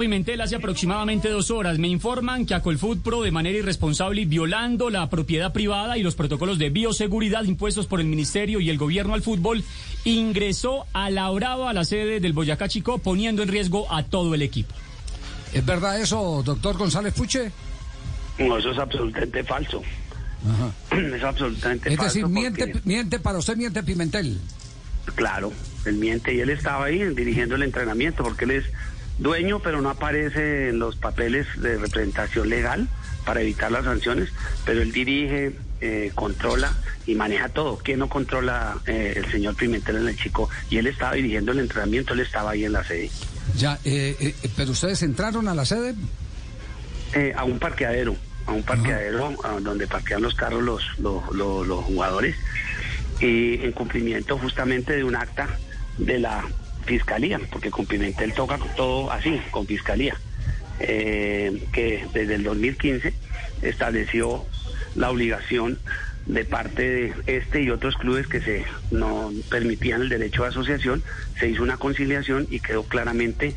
Pimentel hace aproximadamente dos horas me informan que Acolfood Pro de manera irresponsable y violando la propiedad privada y los protocolos de bioseguridad impuestos por el ministerio y el gobierno al fútbol ingresó a la Brava a la sede del Boyacá Chico poniendo en riesgo a todo el equipo. ¿Es verdad eso, doctor González Puche? No, eso es absolutamente falso. Es absolutamente Es falso. decir, miente, porque- miente para usted, miente Pimentel. Claro, él miente y él estaba ahí dirigiendo el entrenamiento porque él es dueño, pero no aparece en los papeles de representación legal para evitar las sanciones, pero él dirige, eh, controla y maneja todo. ¿Quién no controla eh, el señor Pimentel en el chico? Y él estaba dirigiendo el entrenamiento, él estaba ahí en la sede, Ya, eh, eh, pero ustedes entraron a la sede. Eh, a un parqueadero, a un parqueadero donde parquean los carros los, los, los- los jugadores, y en cumplimiento justamente de un acta de la fiscalía, porque con Pimentel toca todo así, con fiscalía, eh, que desde el 2015 estableció la obligación de parte de este y otros clubes que se no permitían el derecho de asociación, se hizo una conciliación y quedó claramente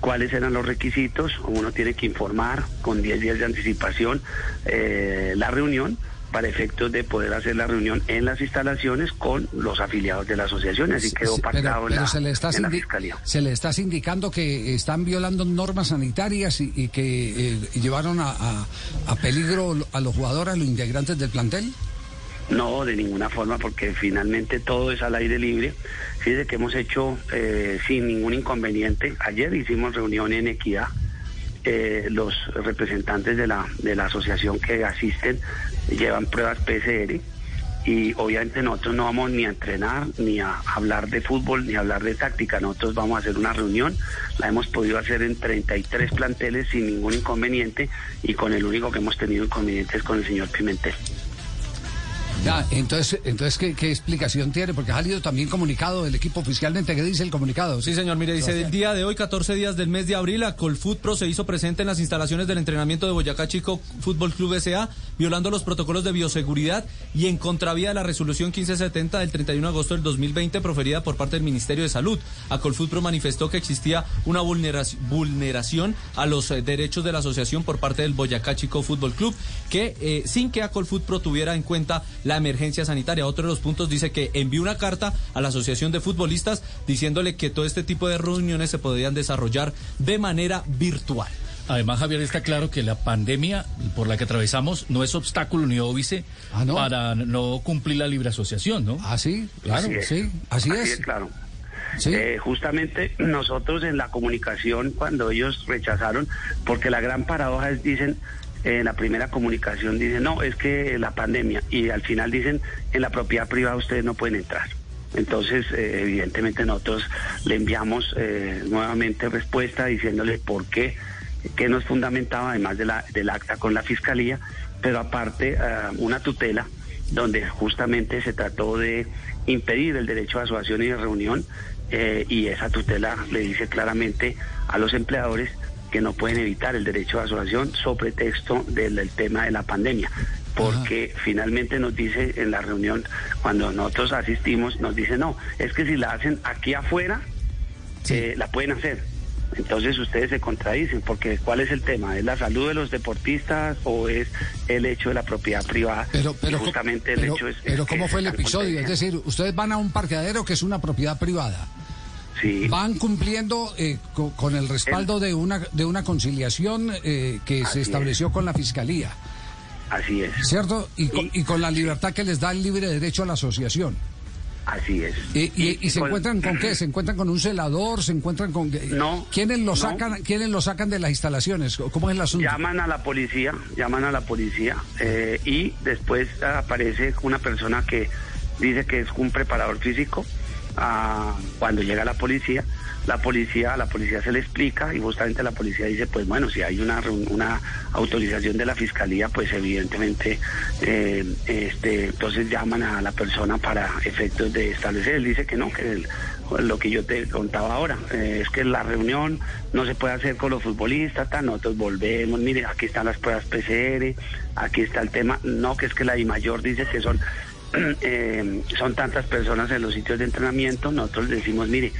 cuáles eran los requisitos. Uno tiene que informar con 10 días de anticipación eh, la reunión para efectos de poder hacer la reunión en las instalaciones con los afiliados de la asociación. Así quedó pactado en, la, se, le está en la indi- fiscalía. se le está indicando que están violando normas sanitarias y, y que eh, llevaron a, a- a peligro a los jugadores, a los integrantes del plantel. No, de ninguna forma, porque finalmente todo es al aire libre. Fíjese que hemos hecho eh, sin ningún inconveniente. Ayer hicimos reunión en Equidad. Eh, los representantes de la, de la asociación que asisten llevan pruebas PCR y obviamente nosotros no vamos ni a entrenar, ni a hablar de fútbol, ni a hablar de táctica. Nosotros vamos a hacer una reunión, la hemos podido hacer en 33 planteles sin ningún inconveniente y con el único que hemos tenido inconveniente es con el señor Pimentel. Ya, entonces, entonces ¿qué, qué explicación tiene? Porque ha salido también comunicado del equipo oficialmente. ¿Qué dice el comunicado? Sí, señor, mire, dice, el día de hoy, 14 días del mes de abril, a Colfoot Pro se hizo presente en las instalaciones del entrenamiento de Boyacá Chico Fútbol Club S.A., violando los protocolos de bioseguridad y en contravía de la resolución 1570 del 31 de agosto del 2020 proferida por parte del Ministerio de Salud. A Pro manifestó que existía una vulneraci- vulneración a los eh, derechos de la asociación por parte del Boyacá Chico Fútbol Club, que eh, sin que a Pro tuviera en cuenta la emergencia sanitaria. Otro de los puntos dice que envió una carta a la Asociación de Futbolistas diciéndole que todo este tipo de reuniones se podrían desarrollar de manera virtual. Además, Javier, está claro que la pandemia por la que atravesamos no es obstáculo ni óbice Ah, ¿no? para no cumplir la libre asociación, ¿no? Ah, sí, claro, Así es. sí, así, es. claro. Sí. Eh, justamente nosotros en la comunicación, cuando ellos rechazaron, porque la gran paradoja es, dicen, en la primera comunicación dicen, no, es que la pandemia, y al final dicen, en la propiedad privada ustedes no pueden entrar. Entonces, eh, evidentemente nosotros le enviamos eh, nuevamente respuesta diciéndole por qué, qué nos fundamentaba, además de la, del acta con la fiscalía, pero aparte ah, una tutela donde justamente se trató de impedir el derecho a asociación y de reunión eh, y esa tutela le dice claramente a los empleadores que no pueden evitar el derecho a asociación sobre texto del, del tema de la pandemia porque finalmente nos dice en la reunión cuando nosotros asistimos nos dice no es que si la hacen aquí afuera eh, la pueden hacer entonces ustedes se contradicen porque ¿cuál es el tema? ¿Es la salud de los deportistas o es el hecho de la propiedad privada? Pero, pero, Y justamente el pero, hecho es... pero es ¿cómo fue el episodio? Es decir, ustedes van a un parqueadero que es una propiedad privada. Sí. Van cumpliendo eh, co- con, el respaldo de una de una conciliación eh, que Así se es. estableció con la fiscalía, Así es. ¿cierto? Y con, Y- con la libertad que les da el libre derecho a la asociación. Así es. Y, y- y se con- encuentran con qué? ¿Se encuentran con un celador? ¿Se encuentran con? No, ¿Quiénes lo no. sacan? ¿Quiénes lo sacan de las instalaciones? ¿Cómo es el asunto? Llaman a la policía, llaman a la policía eh, y después aparece una persona que dice que es un preparador físico. Ah, cuando llega la policía, la policía, a la policía se le explica y justamente la policía dice, pues bueno, si hay una una autorización de la fiscalía, pues evidentemente, eh, este, entonces llaman a la persona para efectos de establecer. Él dice que no, que lo que yo te contaba ahora, eh, es que la reunión no se puede hacer con los futbolistas, tal, nosotros volvemos, mire, aquí están las pruebas PCR, aquí está el tema, no, que es que la I mayor dice que son eh, son tantas personas en los sitios de entrenamiento, nosotros decimos, mire,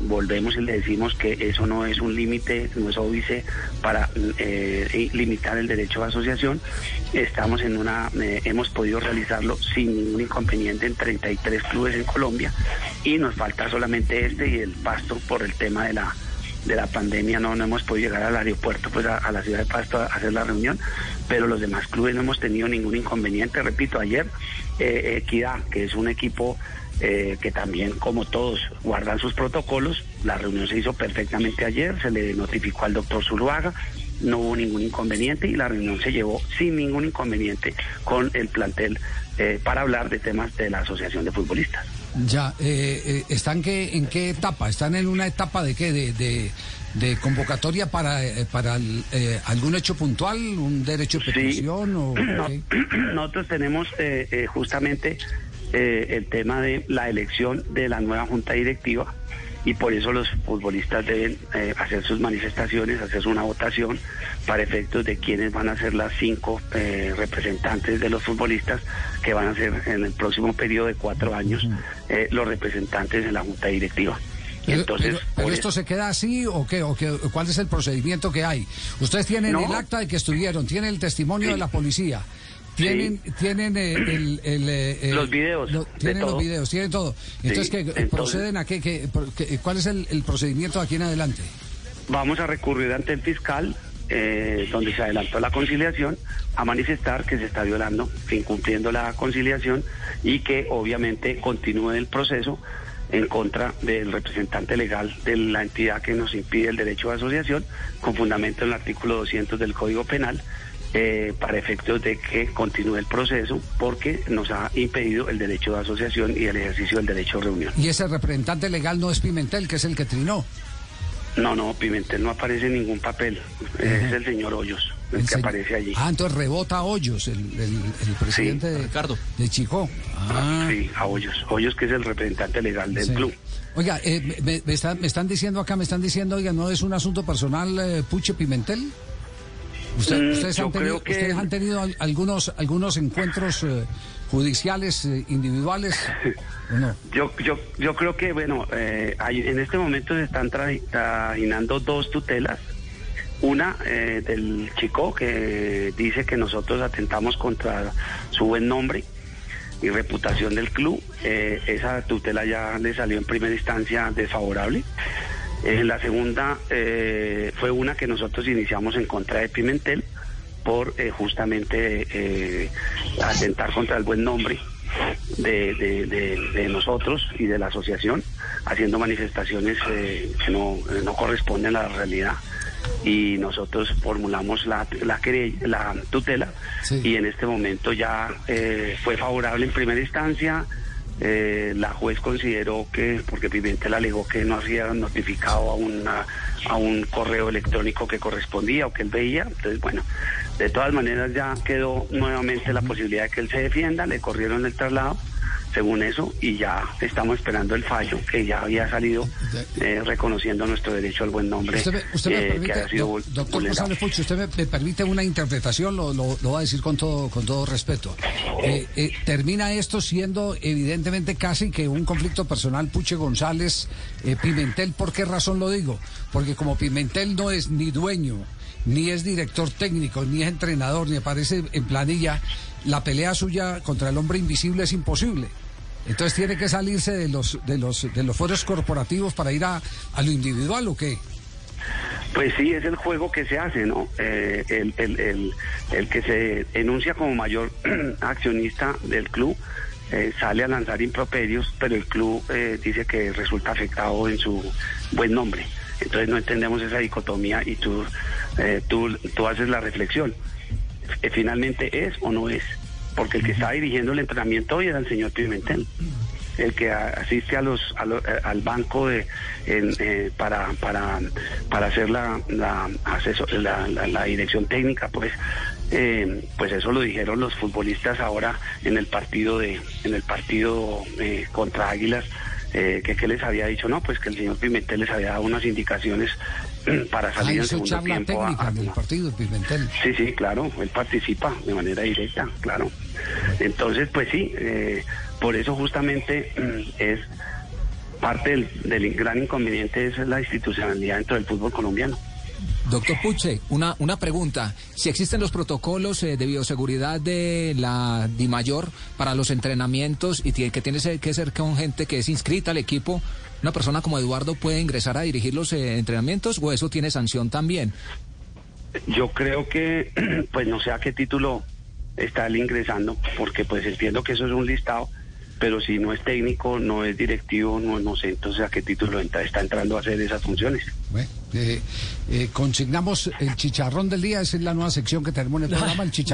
volvemos y le decimos que eso no es un límite, no es óbice para eh, limitar el derecho de asociación. Estamos en una, eh, hemos podido realizarlo sin ningún inconveniente en 33 clubes en Colombia y nos falta solamente este y el pasto por el tema de la de la pandemia no, no hemos podido llegar al aeropuerto, pues a, la ciudad de Pasto a hacer la reunión, pero los demás clubes no hemos tenido ningún inconveniente. Repito, ayer eh, Equidad, que es un equipo eh, que también, como todos, guardan sus protocolos. La reunión se hizo perfectamente ayer, se le notificó al doctor Zuluaga, no hubo ningún inconveniente y la reunión se llevó sin ningún inconveniente con el plantel eh, para hablar de temas de la Asociación de Futbolistas. Ya, eh, ¿están que, en qué etapa? ¿Están en una etapa de qué? De, de, convocatoria para, para algún hecho puntual, un derecho de petición? o, nosotros tenemos justamente eh, el tema de la elección de la nueva junta directiva y por eso los futbolistas deben eh, hacer sus manifestaciones, hacer una votación para efectos de quiénes van a ser las cinco eh, representantes de los futbolistas que van a ser en el próximo periodo de cuatro años los representantes de la junta directiva. Entonces, pero, esto se queda así o qué, o qué, cuál es el procedimiento que hay? Ustedes tienen el acta de que estuvieron, tienen el testimonio de la policía. Tienen, tienen eh, el, eh, los videos. tienen los videos, tienen todo. Entonces, ¿qué, ¿proceden a qué, ¿Cuál es el, procedimiento aquí en adelante? Vamos a recurrir ante el fiscal, eh, donde se adelantó la conciliación, a manifestar que se está violando, incumpliendo la conciliación y que obviamente continúe el proceso en contra del representante legal de la entidad que nos impide el derecho de asociación, con fundamento en el artículo 200 del Código Penal eh, para efectos de que continúe el proceso porque nos ha impedido el derecho de asociación y el ejercicio del derecho de reunión. ¿Y ese representante legal no es Pimentel, que es el que trinó? No, no, Pimentel no aparece en ningún papel. Es el señor Hoyos el, que aparece allí. Ah, entonces rebota Hoyos, el, presidente de, Ricardo. de Chico. Ah. Sí, a Hoyos. Hoyos que es el representante legal del club. Oiga, eh, me, están diciendo acá, me están diciendo, oiga, ¿no es un asunto personal eh, Puche Pimentel? Mm, ustedes, han tenido, ¿Ustedes han tenido algunos, algunos encuentros eh, judiciales eh, individuales? no? yo, yo, yo creo que, bueno, eh, en este momento se están trajinando dos tutelas. Una del chico que dice que nosotros atentamos contra su buen nombre y reputación del club. esa tutela ya le salió en primera instancia desfavorable. Eh, la segunda eh, fue una que nosotros iniciamos en contra de Pimentel por eh, justamente atentar contra el buen nombre de, nosotros y de la asociación, haciendo manifestaciones que no, corresponden a la realidad. Y nosotros formulamos la, la, la tutela y en este momento ya fue favorable en primera instancia eh, la juez consideró que, porque Pimentel alegó que no había notificado a, una, a un correo electrónico que correspondía o que él veía, entonces bueno, de todas maneras ya quedó nuevamente la posibilidad de que él se defienda, le corrieron el traslado según eso, y ya estamos esperando el fallo que ya había salido eh, reconociendo nuestro derecho al buen nombre. Usted me, eh, permite, doctor González Pucho, usted me, permite una interpretación, lo, lo, va a decir con todo, con todo respeto. Eh, termina esto siendo evidentemente casi que un conflicto personal Puche González Pimentel, ¿por qué razón lo digo? Porque como Pimentel no es ni dueño, ni es director técnico, ni es entrenador, ni aparece en planilla, la pelea suya contra el hombre invisible es imposible. Entonces tiene que salirse de los de los de los foros corporativos para ir a, lo individual o qué? Pues sí, es el juego que se hace, ¿no? Eh, el, que se enuncia como mayor accionista del club eh, sale a lanzar improperios, pero el club eh, dice que resulta afectado en su buen nombre. Entonces no entendemos esa dicotomía y tú, tú, tú haces la reflexión. ¿Finalmente es o no es? Porque el que estaba dirigiendo el entrenamiento hoy era el señor Pimentel el que asiste a los, eh, al banco de eh, para, para para hacer la la, la, dirección técnica pues eh, pues eso lo dijeron los futbolistas ahora en el partido de en el partido contra Águilas que, que les había dicho no pues que el señor Pimentel les había dado unas indicaciones para salir en segundo tiempo a, partido Pimentel sí sí claro él participa de manera directa claro entonces, pues sí, eh, por eso justamente mm, es parte del, del gran inconveniente es la institucionalidad dentro del fútbol colombiano. Doctor Puche, una, una pregunta. Si existen los protocolos eh, de bioseguridad de la DIMAYOR para los entrenamientos y tiene, que tiene que ser con gente que es inscrita al equipo, ¿una persona como Eduardo puede ingresar a dirigir los eh, entrenamientos o eso tiene sanción también? Yo creo que, pues no sé a qué título está él ingresando, porque pues entiendo que eso es un listado pero si no es técnico, no es directivo, no, no sé entonces a qué título está entrando a hacer esas funciones. Bueno, eh, eh, consignamos el chicharrón del día, esa es la nueva sección que tenemos en el programa, el chicharrón.